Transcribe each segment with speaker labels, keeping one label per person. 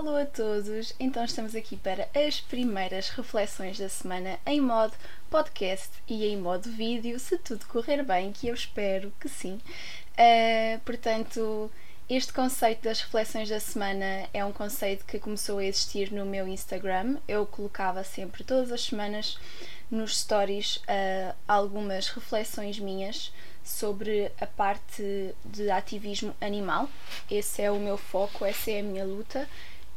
Speaker 1: Alô a todos! Então estamos aqui para as primeiras reflexões da semana em modo podcast e em modo vídeo, se tudo correr bem, que eu espero que sim. Uh, portanto, este conceito das reflexões da semana é um conceito que começou a existir no meu Instagram. Eu colocava sempre, todas as semanas, nos stories, uh, algumas reflexões minhas sobre a parte de ativismo animal. Esse é o meu foco, essa é a minha luta.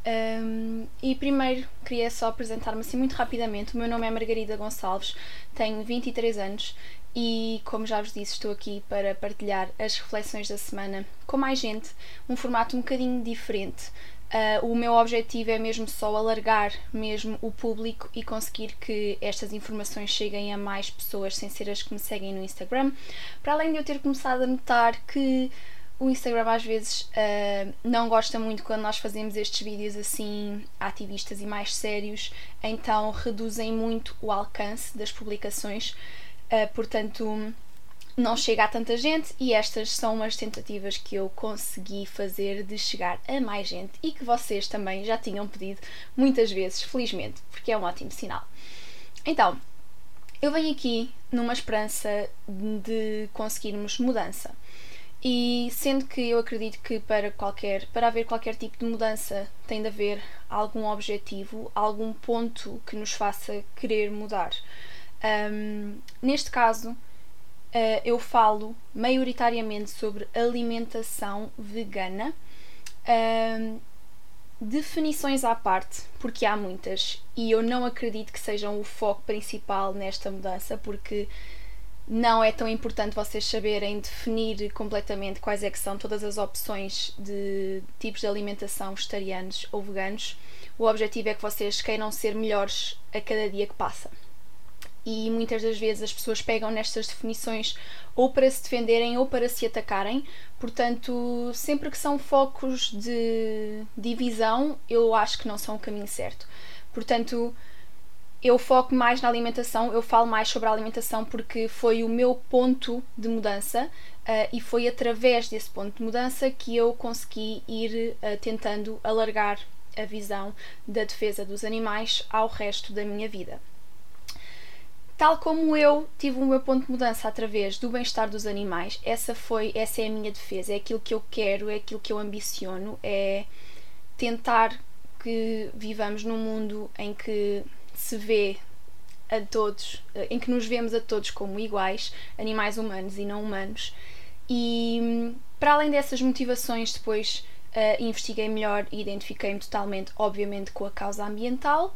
Speaker 1: Um, e primeiro queria só apresentar-me assim muito rapidamente. O meu nome é Margarida Gonçalves, tenho 23 anos e, como já vos disse, estou aqui para partilhar as reflexões da semana com mais gente, um formato um bocadinho diferente. Uh, o meu objetivo é mesmo só alargar mesmo o público e conseguir que estas informações cheguem a mais pessoas sem ser as que me seguem no Instagram. Para além de eu ter começado a notar que o Instagram às vezes uh, não gosta muito quando nós fazemos estes vídeos assim ativistas e mais sérios, então reduzem muito o alcance das publicações, uh, portanto não chega a tanta gente e estas são umas tentativas que eu consegui fazer de chegar a mais gente e que vocês também já tinham pedido muitas vezes, felizmente, porque é um ótimo sinal. Então, eu venho aqui numa esperança de conseguirmos mudança. E sendo que eu acredito que para qualquer, para haver qualquer tipo de mudança tem de haver algum objetivo, algum ponto que nos faça querer mudar. Um, neste caso, uh, eu falo maioritariamente sobre alimentação vegana. Uh, definições à parte, porque há muitas, e eu não acredito que sejam o foco principal nesta mudança, porque não é tão importante vocês saberem definir completamente quais é que são todas as opções de tipos de alimentação vegetarianos ou veganos. O objetivo é que vocês queiram ser melhores a cada dia que passa e muitas das vezes as pessoas pegam nestas definições ou para se defenderem ou para se atacarem. Portanto, sempre que são focos de divisão, eu acho que não são o caminho certo. Portanto, eu foco mais na alimentação, eu falo mais sobre a alimentação porque foi o meu ponto de mudança uh, e foi através desse ponto de mudança que eu consegui ir uh, tentando alargar a visão da defesa dos animais ao resto da minha vida. Tal como eu tive o meu ponto de mudança através do bem-estar dos animais, essa foi, essa é a minha defesa, é aquilo que eu quero, é aquilo que eu ambiciono, é tentar que vivamos num mundo em que se vê a todos, em que nos vemos a todos como iguais, animais humanos e não humanos. E para além dessas motivações, depois uh, investiguei melhor e identifiquei-me totalmente, obviamente, com a causa ambiental.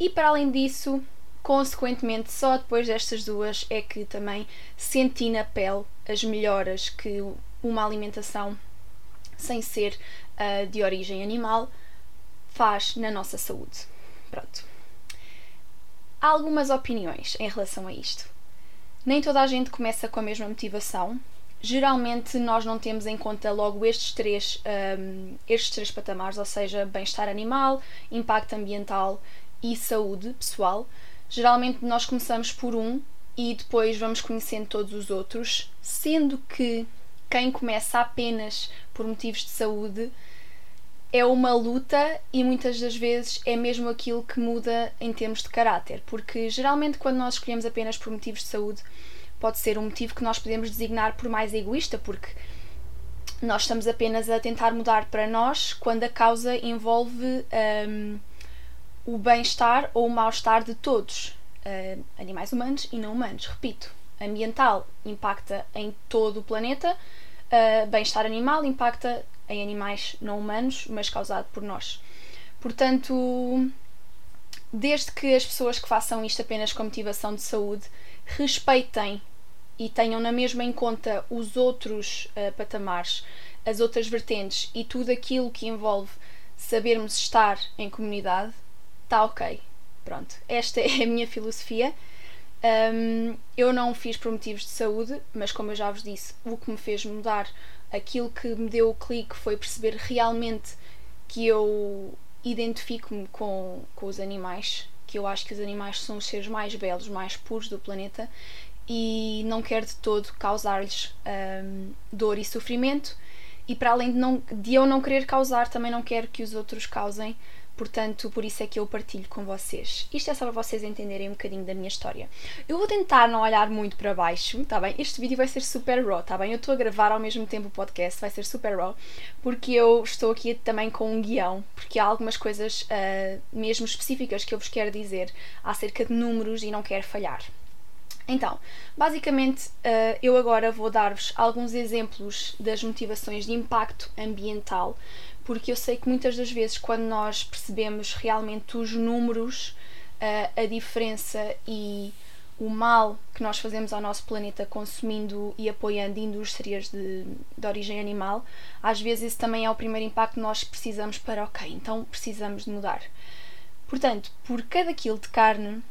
Speaker 1: E para além disso, Consequentemente, só depois destas duas é que também senti na pele as melhoras que uma alimentação sem ser uh, de origem animal faz na nossa saúde. Pronto. Há algumas opiniões em relação a isto. Nem toda a gente começa com a mesma motivação. Geralmente nós não temos em conta logo estes três, um, estes três patamares, ou seja, bem-estar animal, impacto ambiental e saúde pessoal. Geralmente nós começamos por um e depois vamos conhecendo todos os outros, sendo que quem começa apenas por motivos de saúde é uma luta e muitas das vezes é mesmo aquilo que muda em termos de caráter, porque geralmente quando nós escolhemos apenas por motivos de saúde, pode ser um motivo que nós podemos designar por mais egoísta, porque nós estamos apenas a tentar mudar para nós quando a causa envolve um, o bem-estar ou o mal-estar de todos, uh, animais humanos e não humanos. Repito, ambiental impacta em todo o planeta, uh, bem-estar animal impacta em animais não humanos, mas causado por nós. Portanto, desde que as pessoas que façam isto apenas com motivação de saúde respeitem e tenham na mesma em conta os outros uh, patamares, as outras vertentes e tudo aquilo que envolve sabermos estar em comunidade, está ok. Pronto, esta é a minha filosofia. Um, eu não fiz por motivos de saúde, mas como eu já vos disse, o que me fez mudar, aquilo que me deu o clique foi perceber realmente que eu identifico-me com, com os animais, que eu acho que os animais são os seres mais belos, mais puros do planeta e não quero de todo causar-lhes um, dor e sofrimento. E para além de, não, de eu não querer causar, também não quero que os outros causem Portanto, por isso é que eu partilho com vocês. Isto é só para vocês entenderem um bocadinho da minha história. Eu vou tentar não olhar muito para baixo, tá bem? Este vídeo vai ser super raw, tá bem? Eu estou a gravar ao mesmo tempo o podcast, vai ser super raw, porque eu estou aqui também com um guião, porque há algumas coisas uh, mesmo específicas que eu vos quero dizer acerca de números e não quero falhar. Então, basicamente, uh, eu agora vou dar-vos alguns exemplos das motivações de impacto ambiental porque eu sei que muitas das vezes, quando nós percebemos realmente os números, uh, a diferença e o mal que nós fazemos ao nosso planeta consumindo e apoiando indústrias de, de origem animal, às vezes esse também é o primeiro impacto que nós precisamos para, ok, então precisamos de mudar. Portanto, por cada quilo de carne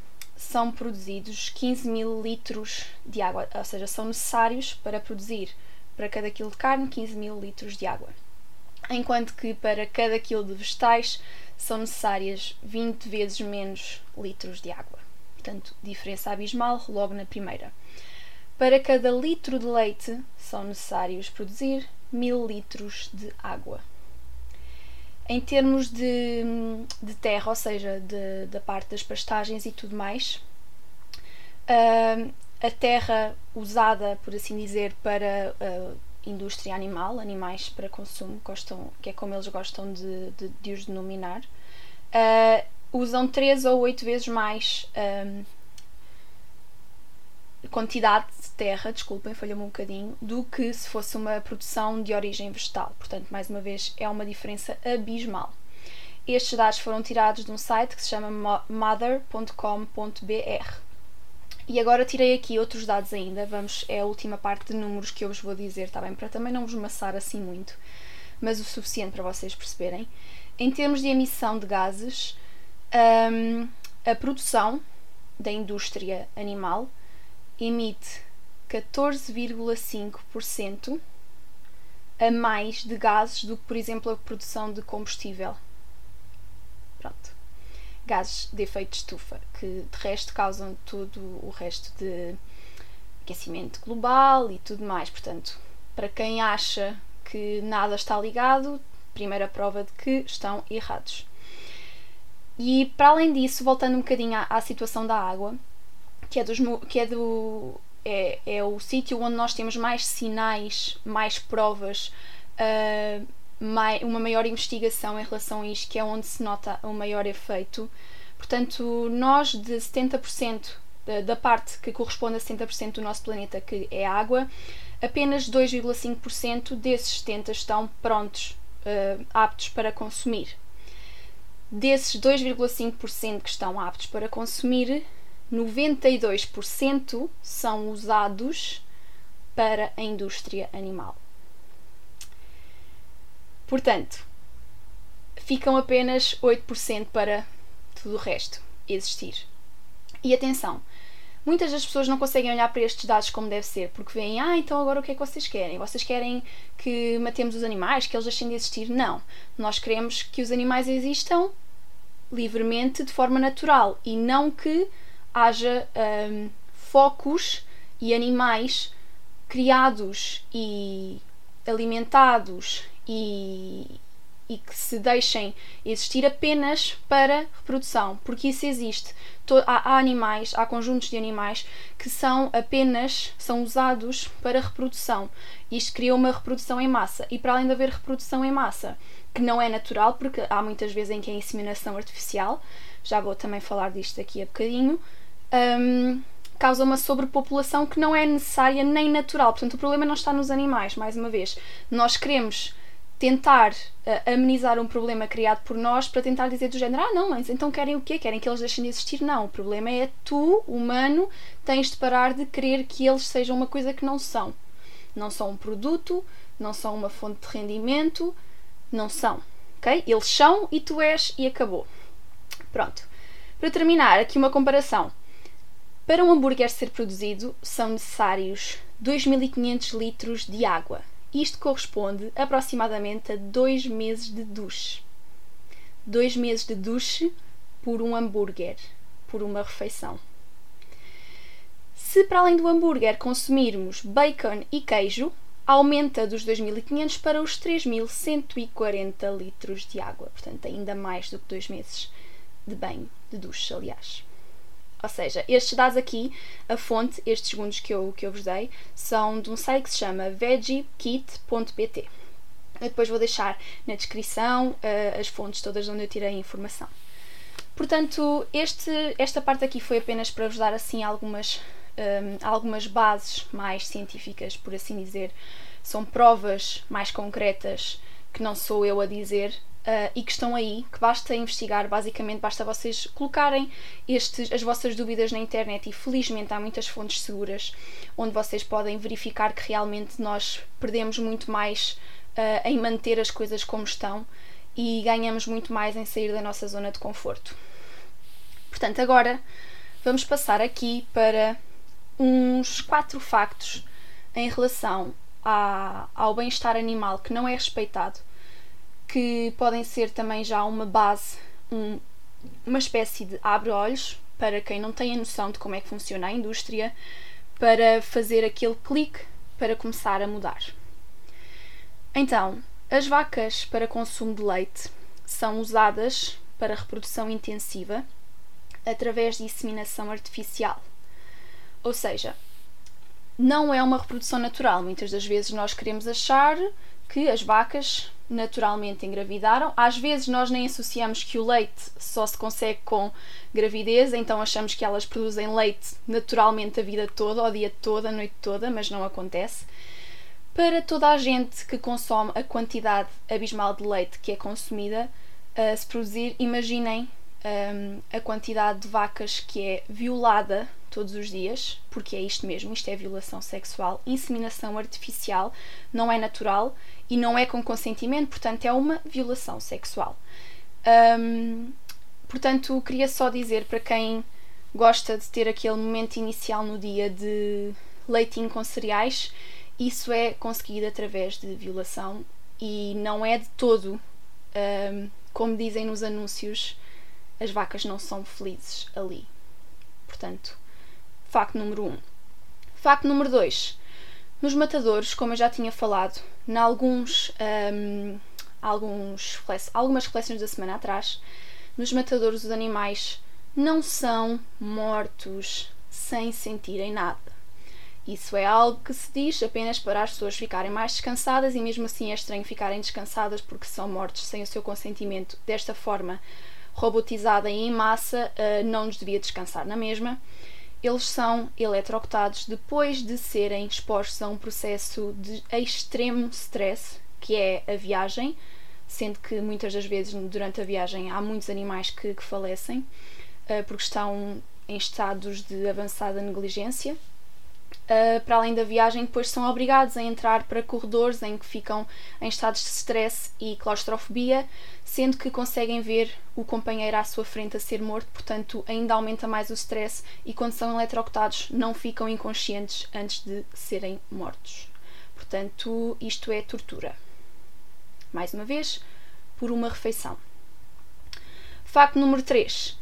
Speaker 1: são produzidos 15 mil litros de água, ou seja, são necessários para produzir para cada quilo de carne 15 mil litros de água enquanto que para cada quilo de vegetais são necessárias 20 vezes menos litros de água. Portanto, diferença abismal logo na primeira. Para cada litro de leite são necessários produzir 1000 litros de água. Em termos de, de terra, ou seja, de, da parte das pastagens e tudo mais, a terra usada, por assim dizer, para uh, indústria animal, animais para consumo, gostam, que é como eles gostam de, de, de os denominar, uh, usam 3 ou 8 vezes mais quantidade de terra, desculpem, falhou-me um bocadinho, do que se fosse uma produção de origem vegetal. Portanto, mais uma vez, é uma diferença abismal. Estes dados foram tirados de um site que se chama mother.com.br. E agora tirei aqui outros dados ainda, vamos, é a última parte de números que eu vos vou dizer, está bem? Para também não vos maçar assim muito, mas o suficiente para vocês perceberem. Em termos de emissão de gases, um, a produção da indústria animal emite 14,5% a mais de gases do que, por exemplo, a produção de combustível. Pronto gases de efeito de estufa, que de resto causam todo o resto de aquecimento global e tudo mais. Portanto, para quem acha que nada está ligado, primeira prova de que estão errados. E para além disso, voltando um bocadinho à, à situação da água, que é, dos, que é do. É, é o sítio onde nós temos mais sinais, mais provas, uh, uma maior investigação em relação a isto, que é onde se nota o maior efeito. Portanto, nós de 70% da, da parte que corresponde a 70% do nosso planeta, que é água, apenas 2,5% desses 70% estão prontos, uh, aptos para consumir. Desses 2,5% que estão aptos para consumir, 92% são usados para a indústria animal. Portanto, ficam apenas 8% para tudo o resto existir. E atenção, muitas das pessoas não conseguem olhar para estes dados como deve ser, porque veem, ah, então agora o que é que vocês querem? Vocês querem que matemos os animais, que eles deixem de existir? Não. Nós queremos que os animais existam livremente, de forma natural, e não que haja um, focos e animais criados e alimentados e, e que se deixem existir apenas para reprodução, porque isso existe. Há, animais, há conjuntos de animais que são apenas são usados para reprodução. Isto cria uma reprodução em massa. E para além de haver reprodução em massa, que não é natural, porque há muitas vezes em que é inseminação artificial, já vou também falar disto aqui a bocadinho. Um, causa uma sobrepopulação que não é necessária nem natural. Portanto, o problema não está nos animais, mais uma vez. Nós queremos tentar uh, amenizar um problema criado por nós para tentar dizer do género: ah, não, mas então querem o quê? Querem que eles deixem de existir? Não, o problema é tu, humano, tens de parar de querer que eles sejam uma coisa que não são. Não são um produto, não são uma fonte de rendimento, não são. Ok? Eles são e tu és e acabou. Pronto. Para terminar, aqui uma comparação. Para um hambúrguer ser produzido, são necessários 2.500 litros de água isto corresponde aproximadamente a dois meses de duche. Dois meses de duche por um hambúrguer, por uma refeição. Se para além do hambúrguer consumirmos bacon e queijo, aumenta dos 2.500 para os 3.140 litros de água, portanto, ainda mais do que dois meses de banho, de duche, aliás. Ou seja, estes dados aqui, a fonte, estes segundos que eu, que eu vos dei, são de um site que se chama veggiekit.pt. Eu depois vou deixar na descrição uh, as fontes todas onde eu tirei a informação. Portanto, este, esta parte aqui foi apenas para vos dar assim algumas, um, algumas bases mais científicas, por assim dizer. São provas mais concretas que não sou eu a dizer, Uh, e que estão aí, que basta investigar, basicamente basta vocês colocarem estes, as vossas dúvidas na internet e felizmente há muitas fontes seguras onde vocês podem verificar que realmente nós perdemos muito mais uh, em manter as coisas como estão e ganhamos muito mais em sair da nossa zona de conforto. Portanto, agora vamos passar aqui para uns quatro factos em relação ao bem-estar animal que não é respeitado que podem ser também já uma base, um, uma espécie de abre-olhos para quem não tem a noção de como é que funciona a indústria, para fazer aquele clique para começar a mudar. Então, as vacas para consumo de leite são usadas para reprodução intensiva através de inseminação artificial. Ou seja, não é uma reprodução natural. Muitas das vezes nós queremos achar que as vacas naturalmente engravidaram. Às vezes nós nem associamos que o leite só se consegue com gravidez, então achamos que elas produzem leite naturalmente a vida toda, o dia todo, a noite toda, mas não acontece. Para toda a gente que consome a quantidade abismal de leite que é consumida, uh, se produzir, imaginem um, a quantidade de vacas que é violada todos os dias, porque é isto mesmo, isto é violação sexual, inseminação artificial, não é natural e não é com consentimento, portanto é uma violação sexual. Um, portanto, queria só dizer para quem gosta de ter aquele momento inicial no dia de leitinho com cereais, isso é conseguido através de violação e não é de todo, um, como dizem nos anúncios, as vacas não são felizes ali. Portanto, facto número 1. Um. Facto número 2. Nos matadores, como eu já tinha falado, em alguns, um, alguns, algumas reflexões da semana atrás, nos matadores os animais não são mortos sem sentirem nada. Isso é algo que se diz apenas para as pessoas ficarem mais descansadas e mesmo assim é estranho ficarem descansadas porque são mortos sem o seu consentimento. Desta forma, robotizada em massa, uh, não nos devia descansar na mesma. Eles são eletrocutados depois de serem expostos a um processo de extremo stress, que é a viagem, sendo que muitas das vezes durante a viagem há muitos animais que, que falecem uh, porque estão em estados de avançada negligência uh, para além da viagem, depois são obrigados a entrar para corredores em que ficam em estados de stress e claustrofobia, sendo que conseguem ver o companheiro à sua frente a ser morto, portanto, ainda aumenta mais o stress e quando são eletrocutados não ficam inconscientes antes de serem mortos. Portanto, isto é tortura. Mais uma vez, por uma refeição. Facto número 3.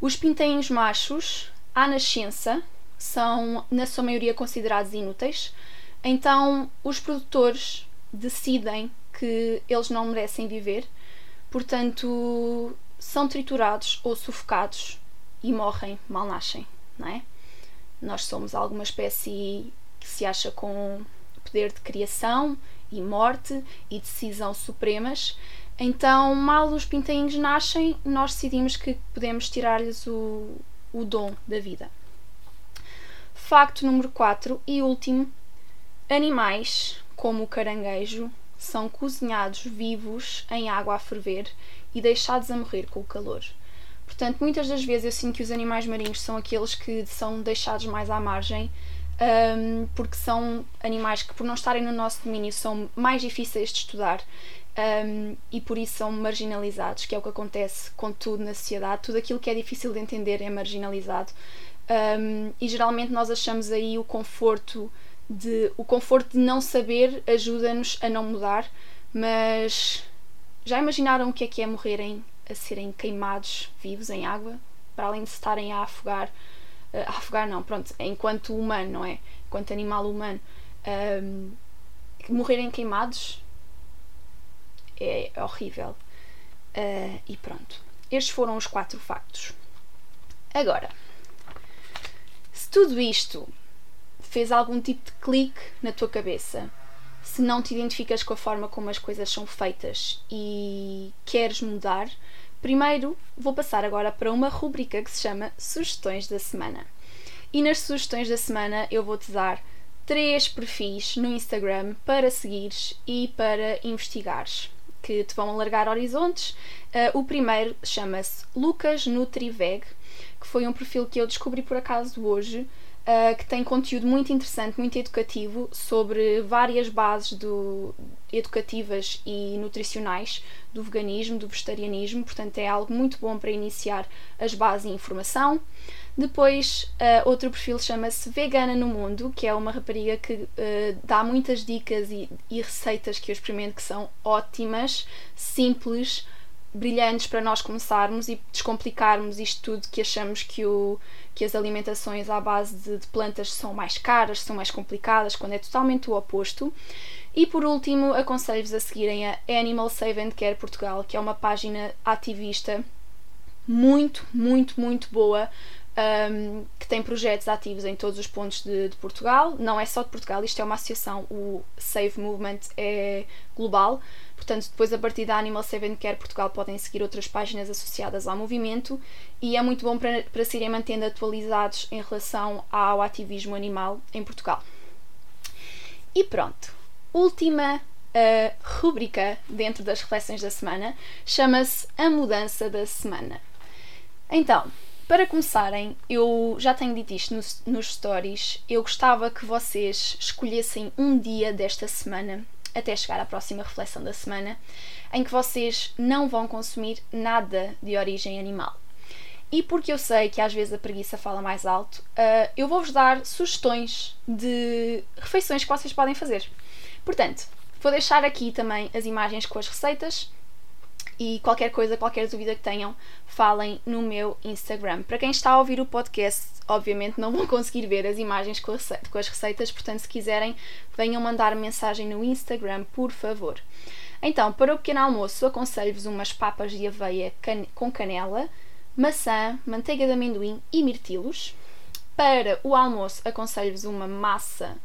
Speaker 1: Os pintainhos machos, à nascença, são, na sua maioria, considerados inúteis. Então, os produtores decidem que eles não merecem viver, portanto, são triturados ou sufocados e morrem, mal nascem, não é? Nós somos alguma espécie que se acha com poder de criação e morte e decisão supremas. Então, mal os pintainhos nascem, nós decidimos que podemos tirar-lhes o, o dom da vida. Facto número 4 e último: animais, como o caranguejo, são cozinhados vivos em água a ferver e deixados a morrer com o calor. Portanto, muitas das vezes eu sinto que os animais marinhos são aqueles que são deixados mais à margem, um, porque são animais que, por não estarem no nosso domínio, são mais difíceis de estudar um, e por isso são marginalizados, que é o que acontece com tudo na sociedade. Tudo aquilo que é difícil de entender é marginalizado. Um, e geralmente nós achamos aí o conforto de o conforto de não saber ajuda-nos a não mudar, mas já imaginaram o que é que é morrerem a serem queimados vivos em água, para além de estarem a afogar, a afogar não, pronto, enquanto humano, não é? Enquanto animal humano. Um, morrerem queimados é horrível. Uh, e pronto. Estes foram os quatro factos. Agora, se tudo isto fez algum tipo de clique na tua cabeça, se não te identificas com a forma como as coisas são feitas e queres mudar, primeiro vou passar agora para uma rubrica que se chama Sugestões da Semana. E nas sugestões da semana eu vou-te dar três perfis no Instagram para seguires e para investigares, que te vão alargar horizontes. Uh, o primeiro chama-se Lucas Nutriveg, que foi um perfil que eu descobri por acaso hoje uh, que tem conteúdo muito interessante, muito educativo sobre várias bases do, educativas e nutricionais do veganismo, do vegetarianismo, portanto é algo muito bom para iniciar as bases e informação. Depois, uh, outro perfil chama-se Vegana no Mundo, que é uma rapariga que uh, dá muitas dicas e, e receitas que eu experimento que são ótimas, simples, brilhantes para nós começarmos e descomplicarmos isto tudo que achamos que, o, que as alimentações à base de, de plantas são mais caras, são mais complicadas, quando é totalmente o oposto. E por último, aconselho-vos a seguirem a Animal Save and Care Portugal, que é uma página ativista muito, muito, muito boa um, que tem projetos ativos em todos os pontos de, de, Portugal. Não é só de Portugal, isto é uma associação, o Save Movement é global. Portanto, depois a partir da Animal Save and Care Portugal podem seguir outras páginas associadas ao movimento e é muito bom para, para se irem mantendo atualizados em relação ao ativismo animal em Portugal. E pronto, última uh, rúbrica dentro das reflexões da semana chama-se A Mudança da Semana. Então, para começarem, eu já tenho dito isto nos, nos stories, eu gostava que vocês escolhessem um dia desta semana, até chegar à próxima reflexão da semana, em que vocês não vão consumir nada de origem animal. E porque eu sei que às vezes a preguiça fala mais alto, uh, eu vou-vos dar sugestões de refeições que vocês podem fazer. Portanto, vou deixar aqui também as imagens com as receitas e qualquer coisa, qualquer dúvida que tenham, falem no meu Instagram. Para quem está a ouvir o podcast, obviamente não vão conseguir ver as imagens com, as receitas, portanto, se quiserem, venham mandar mensagem no Instagram, por favor. Então, para o pequeno almoço, aconselho-vos umas papas de aveia can com canela, maçã, manteiga de amendoim e mirtilos. Para o almoço, aconselho-vos uma massa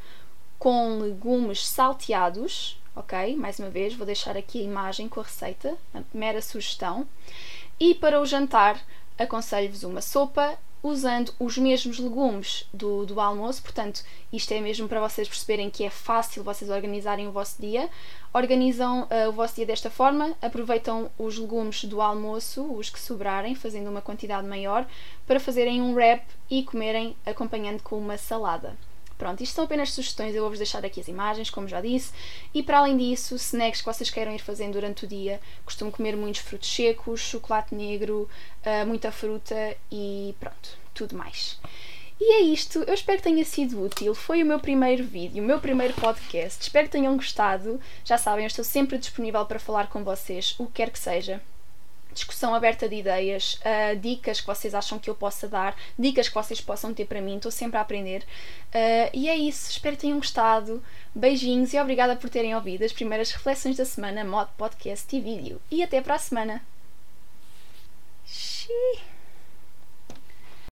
Speaker 1: com legumes salteados, ok? Mais uma vez, vou deixar aqui a imagem com a receita, a mera sugestão. E para o jantar, aconselho-vos uma sopa usando os mesmos legumes do, do almoço, portanto, isto é mesmo para vocês perceberem que é fácil vocês organizarem o vosso dia. Organizam uh, o vosso dia desta forma, aproveitam os legumes do almoço, os que sobrarem, fazendo uma quantidade maior, para fazerem um wrap e comerem acompanhando com uma salada. Pronto, isto são apenas sugestões, eu vou-vos deixar aqui as imagens, como já disse. E para além disso, snacks que vocês queiram ir fazendo durante o dia, costumo comer muitos frutos secos, chocolate negro, uh, muita fruta e pronto, tudo mais. E é isto, eu espero que tenha sido útil. Foi o meu primeiro vídeo, o meu primeiro podcast. Espero que tenham gostado. Já sabem, eu estou sempre disponível para falar com vocês, o que quer que seja discussão aberta de ideias, uh, dicas que vocês acham que eu possa dar, dicas que vocês possam ter para mim, estou sempre a aprender. Uh, e é isso, espero que tenham gostado. Beijinhos e obrigada por terem ouvido as primeiras reflexões da semana, mod podcast e vídeo. E até para a semana. Xiii.